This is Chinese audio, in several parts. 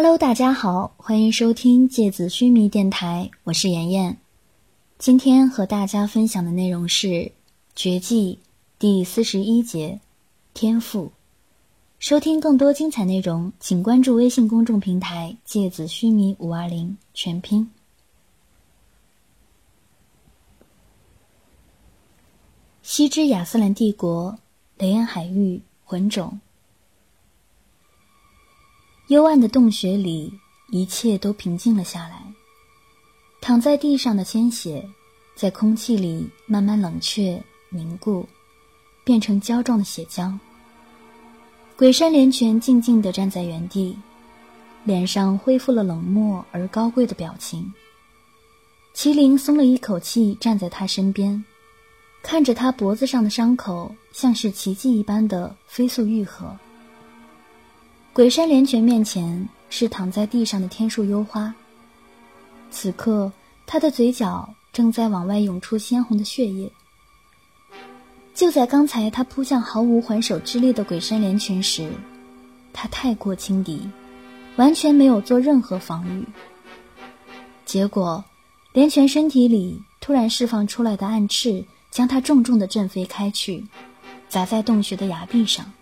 Hello，大家好，欢迎收听芥子须弥电台，我是妍妍。今天和大家分享的内容是《绝技》第四十一节“天赋”。收听更多精彩内容，请关注微信公众平台“芥子须弥五二零”全拼。西之亚斯兰帝国，雷恩海域，魂种。幽暗的洞穴里，一切都平静了下来。躺在地上的鲜血，在空气里慢慢冷却、凝固，变成胶状的血浆。鬼山连泉静静地站在原地，脸上恢复了冷漠而高贵的表情。麒麟松了一口气，站在他身边，看着他脖子上的伤口，像是奇迹一般的飞速愈合。鬼山连泉面前是躺在地上的天树幽花。此刻，他的嘴角正在往外涌出鲜红的血液。就在刚才，他扑向毫无还手之力的鬼山连泉时，他太过轻敌，完全没有做任何防御。结果，连泉身体里突然释放出来的暗翅，将他重重的震飞开去，砸在洞穴的崖壁上。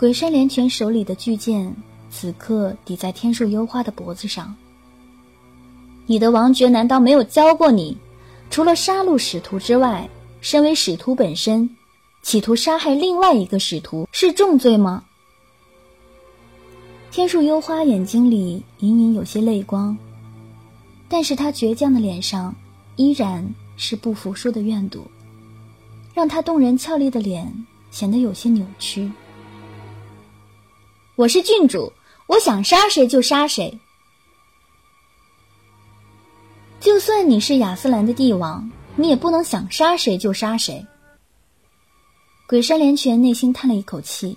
鬼山连泉手里的巨剑，此刻抵在天树幽花的脖子上。你的王爵难道没有教过你，除了杀戮使徒之外，身为使徒本身，企图杀害另外一个使徒是重罪吗？天树幽花眼睛里隐隐有些泪光，但是他倔强的脸上依然是不服输的怨毒，让他动人俏丽的脸显得有些扭曲。我是郡主，我想杀谁就杀谁。就算你是亚斯兰的帝王，你也不能想杀谁就杀谁。鬼山连泉内心叹了一口气，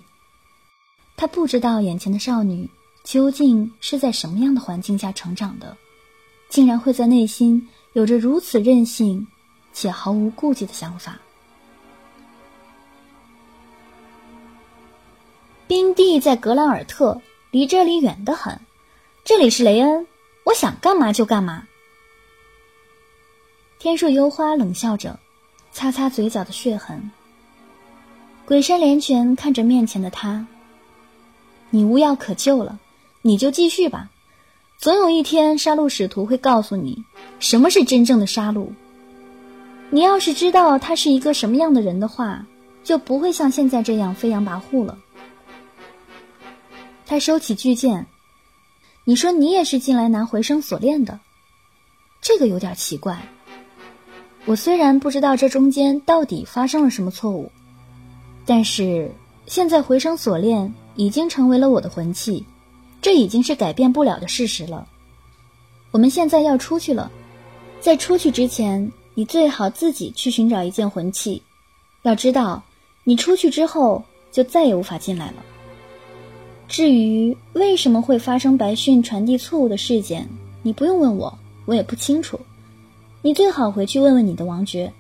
他不知道眼前的少女究竟是在什么样的环境下成长的，竟然会在内心有着如此任性且毫无顾忌的想法。冰帝在格兰尔特，离这里远得很。这里是雷恩，我想干嘛就干嘛。天树幽花冷笑着，擦擦嘴角的血痕。鬼山连泉看着面前的他，你无药可救了，你就继续吧。总有一天，杀戮使徒会告诉你，什么是真正的杀戮。你要是知道他是一个什么样的人的话，就不会像现在这样飞扬跋扈了。他收起巨剑，你说你也是进来拿回声锁链的，这个有点奇怪。我虽然不知道这中间到底发生了什么错误，但是现在回声锁链已经成为了我的魂器，这已经是改变不了的事实了。我们现在要出去了，在出去之前，你最好自己去寻找一件魂器。要知道，你出去之后就再也无法进来了。至于为什么会发生白训传递错误的事件，你不用问我，我也不清楚。你最好回去问问你的王爵。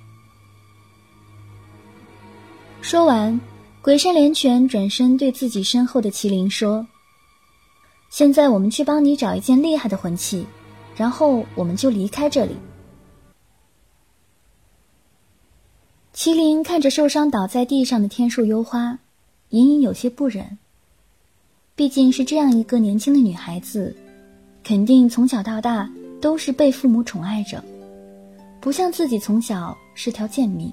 说完，鬼山连泉转身对自己身后的麒麟说：“现在我们去帮你找一件厉害的魂器，然后我们就离开这里。”麒麟看着受伤倒在地上的天树幽花，隐隐有些不忍。毕竟是这样一个年轻的女孩子，肯定从小到大都是被父母宠爱着，不像自己从小是条贱民，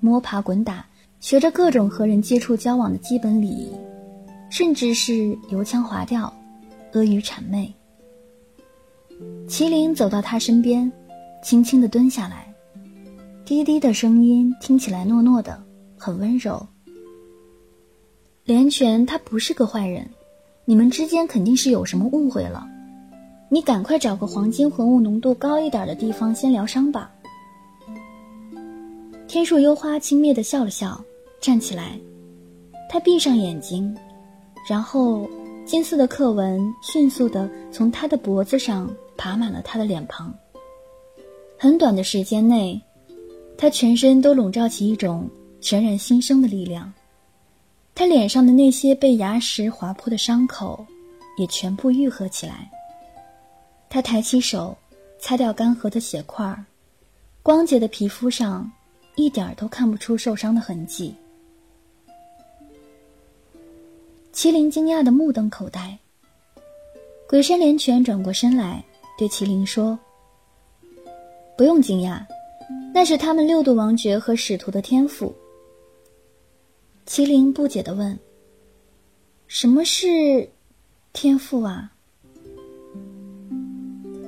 摸爬滚打，学着各种和人接触交往的基本礼仪，甚至是油腔滑调、阿谀谄媚。麒麟走到他身边，轻轻地蹲下来，低低的声音听起来糯糯的，很温柔。连泉他不是个坏人。你们之间肯定是有什么误会了，你赶快找个黄金魂物浓度高一点的地方先疗伤吧。天树幽花轻蔑的笑了笑，站起来，他闭上眼睛，然后金色的刻纹迅速的从他的脖子上爬满了他的脸庞。很短的时间内，他全身都笼罩起一种全然新生的力量，他脸上的那些被牙石划破的伤口也全部愈合起来。他抬起手，擦掉干涸的血块，光洁的皮肤上一点都看不出受伤的痕迹。麒麟惊讶的目瞪口呆。鬼山连泉转过身来，对麒麟说：“不用惊讶，那是他们六度王爵和使徒的天赋。”麒麟不解的问：“什么是天赋啊？”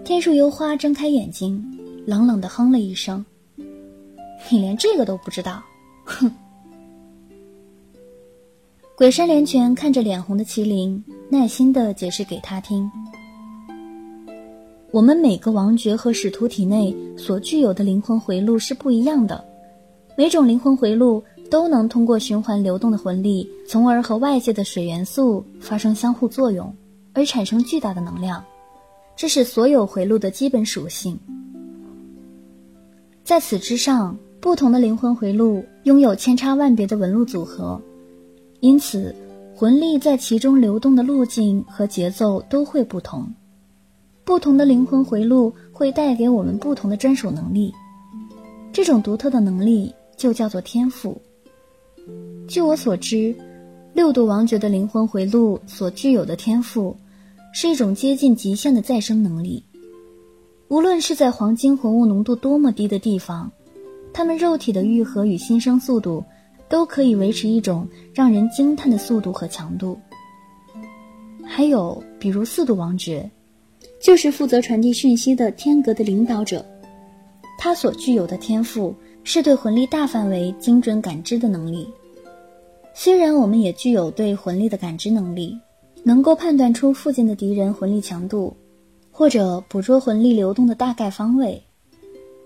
天树幽花睁开眼睛，冷冷的哼了一声：“你连这个都不知道？哼！”鬼山连泉看着脸红的麒麟，耐心的解释给他听：“我们每个王爵和使徒体内所具有的灵魂回路是不一样的，每种灵魂回路。”都能通过循环流动的魂力，从而和外界的水元素发生相互作用，而产生巨大的能量。这是所有回路的基本属性。在此之上，不同的灵魂回路拥有千差万别的纹路组合，因此魂力在其中流动的路径和节奏都会不同。不同的灵魂回路会带给我们不同的专属能力，这种独特的能力就叫做天赋。据我所知，六度王爵的灵魂回路所具有的天赋，是一种接近极限的再生能力。无论是在黄金魂物浓度多么低的地方，他们肉体的愈合与新生速度，都可以维持一种让人惊叹的速度和强度。还有，比如四度王爵，就是负责传递讯息的天阁的领导者，他所具有的天赋。是对魂力大范围精准感知的能力。虽然我们也具有对魂力的感知能力，能够判断出附近的敌人魂力强度，或者捕捉魂力流动的大概方位，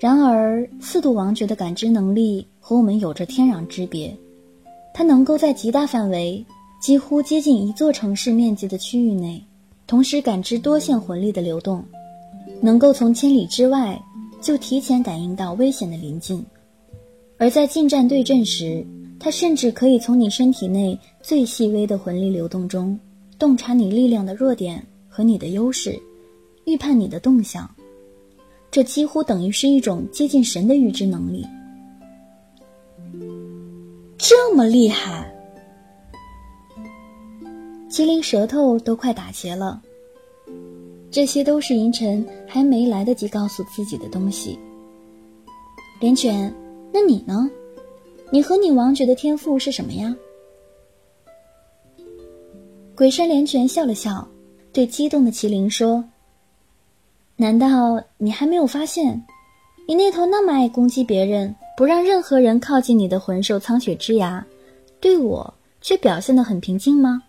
然而四度王爵的感知能力和我们有着天壤之别。它能够在极大范围，几乎接近一座城市面积的区域内，同时感知多线魂力的流动，能够从千里之外就提前感应到危险的临近。而在近战对阵时，他甚至可以从你身体内最细微的魂力流动中，洞察你力量的弱点和你的优势，预判你的动向。这几乎等于是一种接近神的预知能力。这么厉害！麒麟舌头都快打结了。这些都是银尘还没来得及告诉自己的东西。连犬。那你呢？你和你王爵的天赋是什么呀？鬼山连泉笑了笑，对激动的麒麟说：“难道你还没有发现，你那头那么爱攻击别人，不让任何人靠近你的魂兽苍雪之牙，对我却表现的很平静吗？”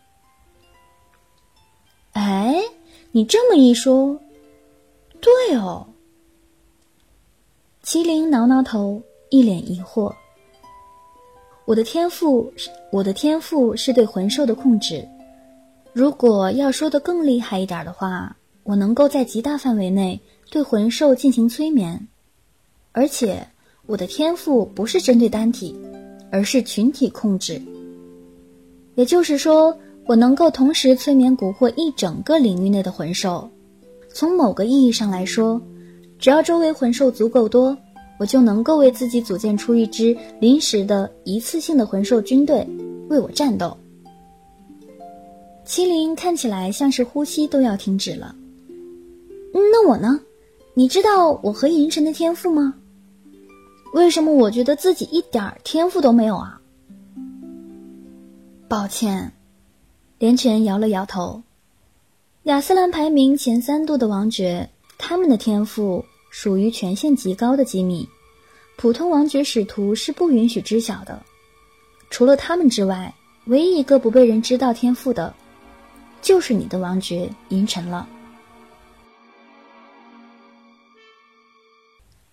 哎，你这么一说，对哦。麒麟挠挠头。一脸疑惑。我的天赋是我的天赋是对魂兽的控制。如果要说的更厉害一点的话，我能够在极大范围内对魂兽进行催眠，而且我的天赋不是针对单体，而是群体控制。也就是说，我能够同时催眠蛊惑一整个领域内的魂兽。从某个意义上来说，只要周围魂兽足够多。我就能够为自己组建出一支临时的一次性的魂兽军队，为我战斗。麒麟看起来像是呼吸都要停止了。那我呢？你知道我和银尘的天赋吗？为什么我觉得自己一点儿天赋都没有啊？抱歉，连泉摇了摇头。亚斯兰排名前三度的王爵，他们的天赋。属于权限极高的机密，普通王爵使徒是不允许知晓的。除了他们之外，唯一一个不被人知道天赋的，就是你的王爵银尘了。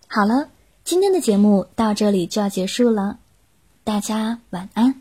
好了，今天的节目到这里就要结束了，大家晚安。